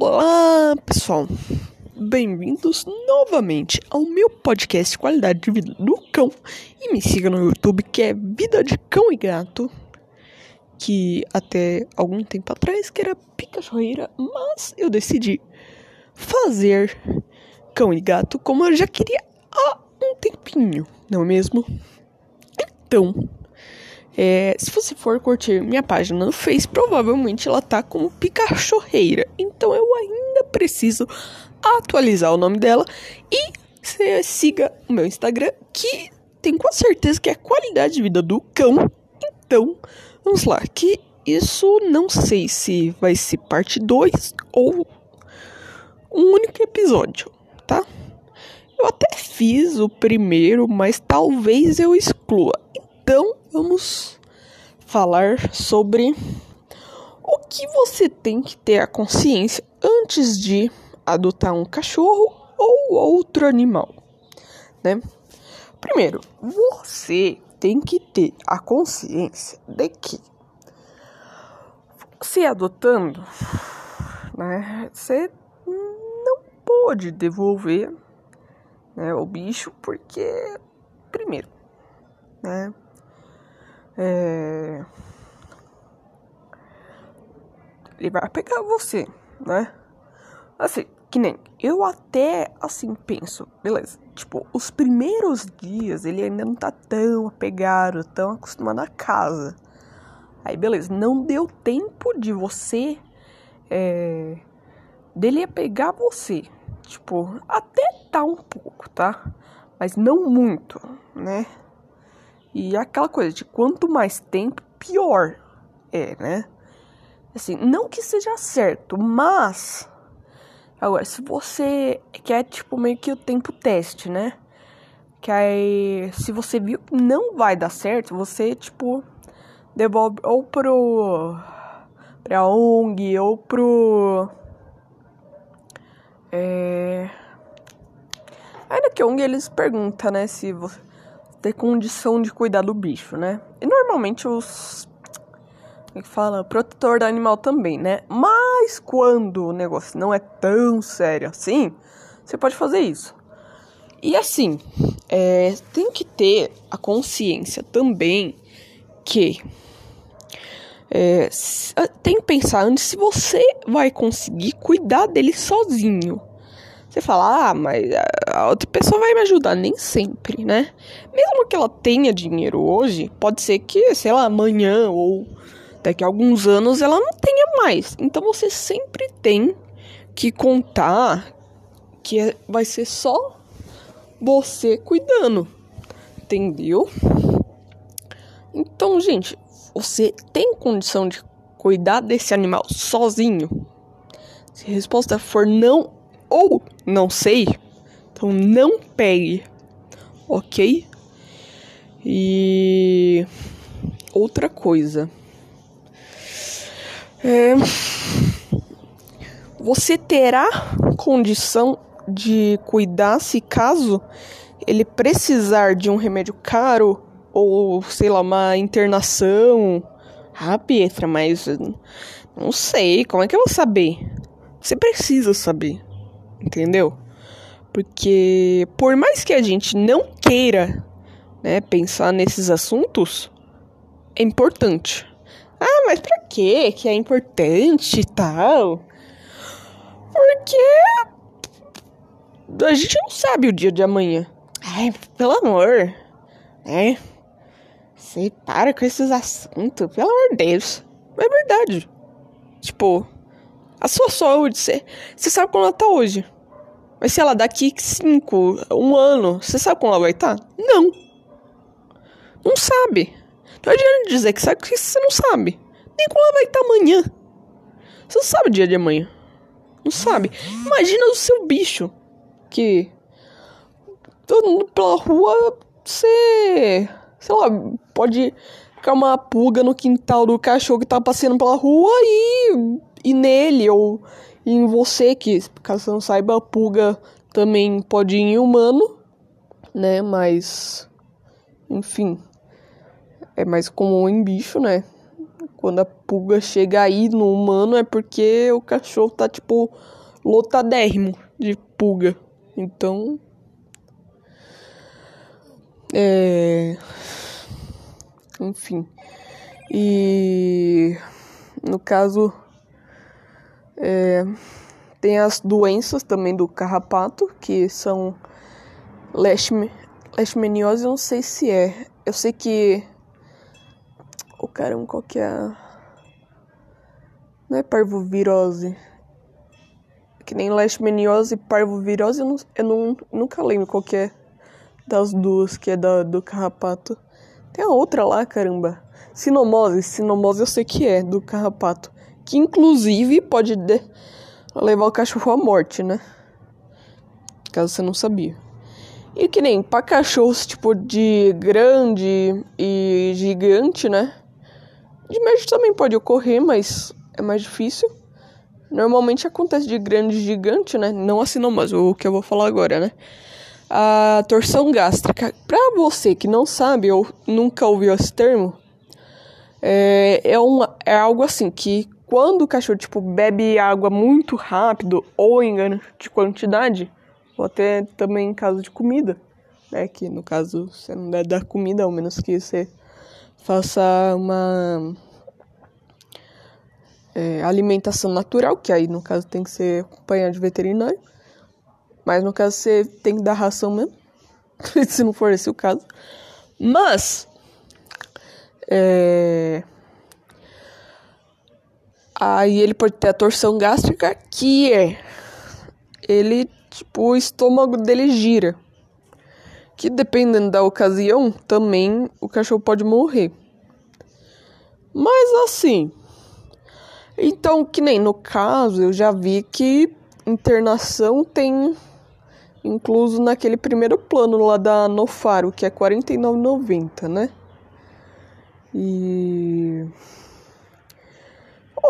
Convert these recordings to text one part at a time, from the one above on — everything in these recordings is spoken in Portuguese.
Olá, pessoal. Bem-vindos novamente ao meu podcast Qualidade de Vida do Cão. E me siga no YouTube que é Vida de Cão e Gato. Que até algum tempo atrás que era Picachorreira, mas eu decidi fazer Cão e Gato como eu já queria há um tempinho, não é mesmo? Então, é, se você for curtir minha página no Face, provavelmente ela tá como Picachorreira. Então eu ainda preciso atualizar o nome dela e siga o meu Instagram, que tem com certeza que é a qualidade de vida do cão. Então, vamos lá, que isso não sei se vai ser parte 2 ou um único episódio, tá? Eu até fiz o primeiro, mas talvez eu exclua. Então, vamos falar sobre que você tem que ter a consciência antes de adotar um cachorro ou outro animal, né? Primeiro, você tem que ter a consciência de que você adotando, né, você não pode devolver né, o bicho porque, primeiro, né, é... Ele vai pegar você, né? Assim, que nem eu até assim penso, beleza. Tipo, os primeiros dias ele ainda não tá tão apegado, tão acostumado à casa. Aí, beleza, não deu tempo de você. É, dele pegar você. Tipo, até tá um pouco, tá? Mas não muito, né? E aquela coisa de quanto mais tempo, pior é, né? Assim, não que seja certo, mas. Agora, se você quer, tipo, meio que o tempo teste, né? Que aí, se você viu que não vai dar certo, você, tipo, devolve ou pro. pra ONG ou pro. É. Ainda que ONG eles perguntam, né? Se você ter condição de cuidar do bicho, né? E normalmente os. Como é que fala? Protetor do animal também, né? Mas quando o negócio não é tão sério assim, você pode fazer isso. E assim, é, tem que ter a consciência também que. É, tem que pensar antes se você vai conseguir cuidar dele sozinho. Você fala, ah, mas a outra pessoa vai me ajudar. Nem sempre, né? Mesmo que ela tenha dinheiro hoje, pode ser que, sei lá, amanhã ou daqui a alguns anos ela não tenha mais. Então você sempre tem que contar que é, vai ser só você cuidando. Entendeu? Então, gente, você tem condição de cuidar desse animal sozinho? Se a resposta for não, ou não sei, então não pegue, ok? E outra coisa, é, você terá condição de cuidar se caso ele precisar de um remédio caro ou sei lá uma internação. Ah, Pietra, mas não sei, como é que eu vou saber? Você precisa saber entendeu? Porque por mais que a gente não queira, né, pensar nesses assuntos, é importante. Mas pra quê que é importante e tal? Porque a gente não sabe o dia de amanhã. Ai, pelo amor, né? Você para com esses assuntos, pelo amor de Deus. É verdade. Tipo, a sua saúde, você sabe como ela tá hoje. Mas se ela daqui cinco, um ano, você sabe como ela vai estar? Tá? Não. Não sabe. Não adianta dizer que sabe que você não sabe. Ela vai estar amanhã. Você não sabe o dia de amanhã. Não sabe. Imagina o seu bicho. Que. Todo mundo pela rua. Você. Sei lá, pode ficar uma pulga no quintal do cachorro que tá passeando pela rua e. e nele. Ou em você, que caso você não saiba, a pulga também pode ir em humano, né? Mas, enfim, é mais comum em bicho, né? Quando a pulga chega aí no humano é porque o cachorro tá, tipo, lotadérrimo de pulga. Então. É. Enfim. E. No caso. É, tem as doenças também do carrapato, que são leishmaniose, eu não sei se é. Eu sei que o caramba, qual que é Não é parvovirose. Que nem leishmaniose e parvovirose, eu, não, eu não, nunca lembro qual que é das duas, que é da, do carrapato. Tem a outra lá, caramba. Sinomose, sinomose eu sei que é, do carrapato. Que inclusive pode de levar o cachorro à morte, né? Caso você não sabia. E que nem para cachorros tipo de grande e gigante, né? De médio também pode ocorrer, mas é mais difícil. Normalmente acontece de grande gigante, né? Não assim não, mas o que eu vou falar agora, né? A torção gástrica. Pra você que não sabe ou nunca ouviu esse termo, é, é, uma, é algo assim que quando o cachorro tipo, bebe água muito rápido ou em grande quantidade, ou até também em caso de comida, né? Que no caso você não deve dar comida, ao menos que você faça uma é, alimentação natural, que aí no caso tem que ser acompanhado de veterinário. Mas no caso você tem que dar ração mesmo, se não for esse o caso. Mas é, aí ele pode ter a torção gástrica, que é ele tipo o estômago dele gira que dependendo da ocasião, também o cachorro pode morrer. Mas assim, então que nem no caso, eu já vi que internação tem incluso naquele primeiro plano lá da Nofaro, que é R$ 49,90, né? E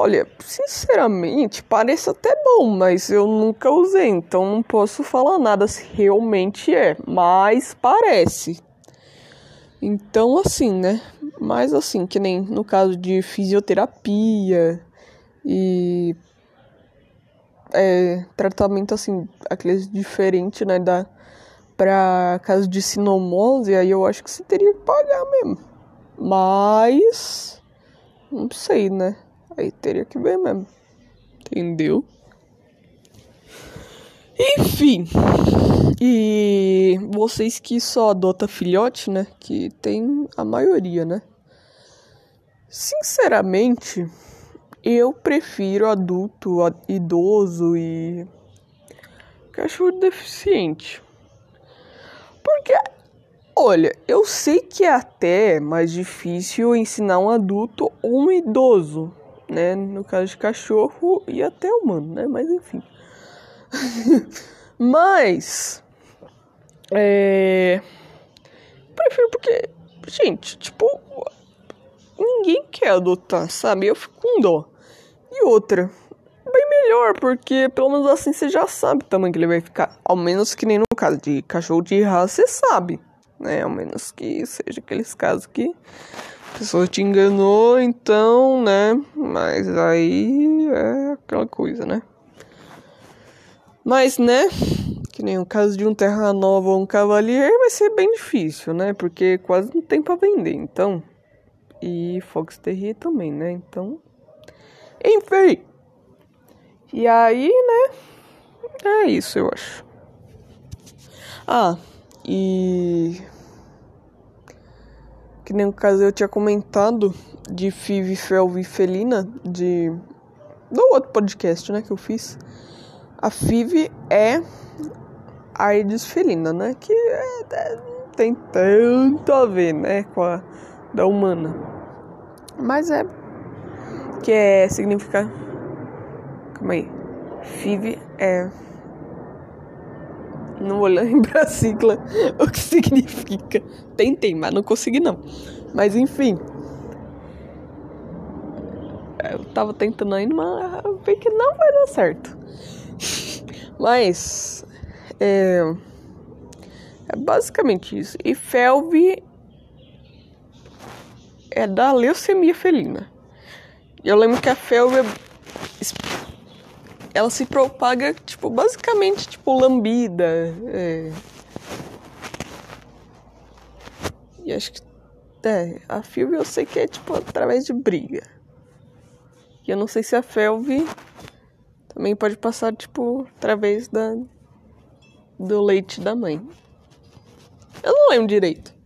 Olha, sinceramente, parece até bom, mas eu nunca usei, então não posso falar nada se realmente é, mas parece. Então, assim, né? Mas assim, que nem no caso de fisioterapia e é, tratamento assim, aqueles diferentes, né, da para caso de sinomose, aí eu acho que você teria que pagar mesmo. Mas não sei, né? Aí teria que ver mesmo. Entendeu? Enfim. E vocês que só adotam filhote, né? Que tem a maioria, né? Sinceramente, eu prefiro adulto, idoso e cachorro deficiente. Porque Olha, eu sei que é até mais difícil ensinar um adulto ou um idoso né? No caso de cachorro e até humano, né? Mas enfim. Mas. É. Prefiro porque. Gente, tipo. Ninguém quer adotar, sabe? Eu fico com dó. E outra. Bem melhor, porque pelo menos assim você já sabe o tamanho que ele vai ficar. Ao menos que nem no caso de cachorro de raça, você sabe. Né? Ao menos que seja aqueles casos que pessoa te enganou, então, né? Mas aí é aquela coisa, né? Mas, né? Que nem o caso de um Terra Nova ou um Cavalier vai ser bem difícil, né? Porque quase não tem pra vender, então. E Fox Terrier também, né? Então. Enfim! E aí, né? É isso, eu acho. Ah, e que nem o caso eu tinha comentado de Five, e Felina, de do outro podcast, né, que eu fiz. A Five é a Aedes felina, né, que é, é, tem tanto a ver, né, com a da humana. Mas é que é significa Calma aí. Five é não vou lembrar a sigla, o que significa. Tentei, mas não consegui não. Mas enfim. Eu tava tentando ainda, mas vi que não vai dar certo. Mas. É, é basicamente isso. E Felv é da leucemia felina. Eu lembro que a felve ela se propaga, tipo, basicamente, tipo, lambida. É. E acho que. É, a FIV eu sei que é, tipo, através de briga. E eu não sei se a felve também pode passar, tipo, através da, do leite da mãe. Eu não lembro direito.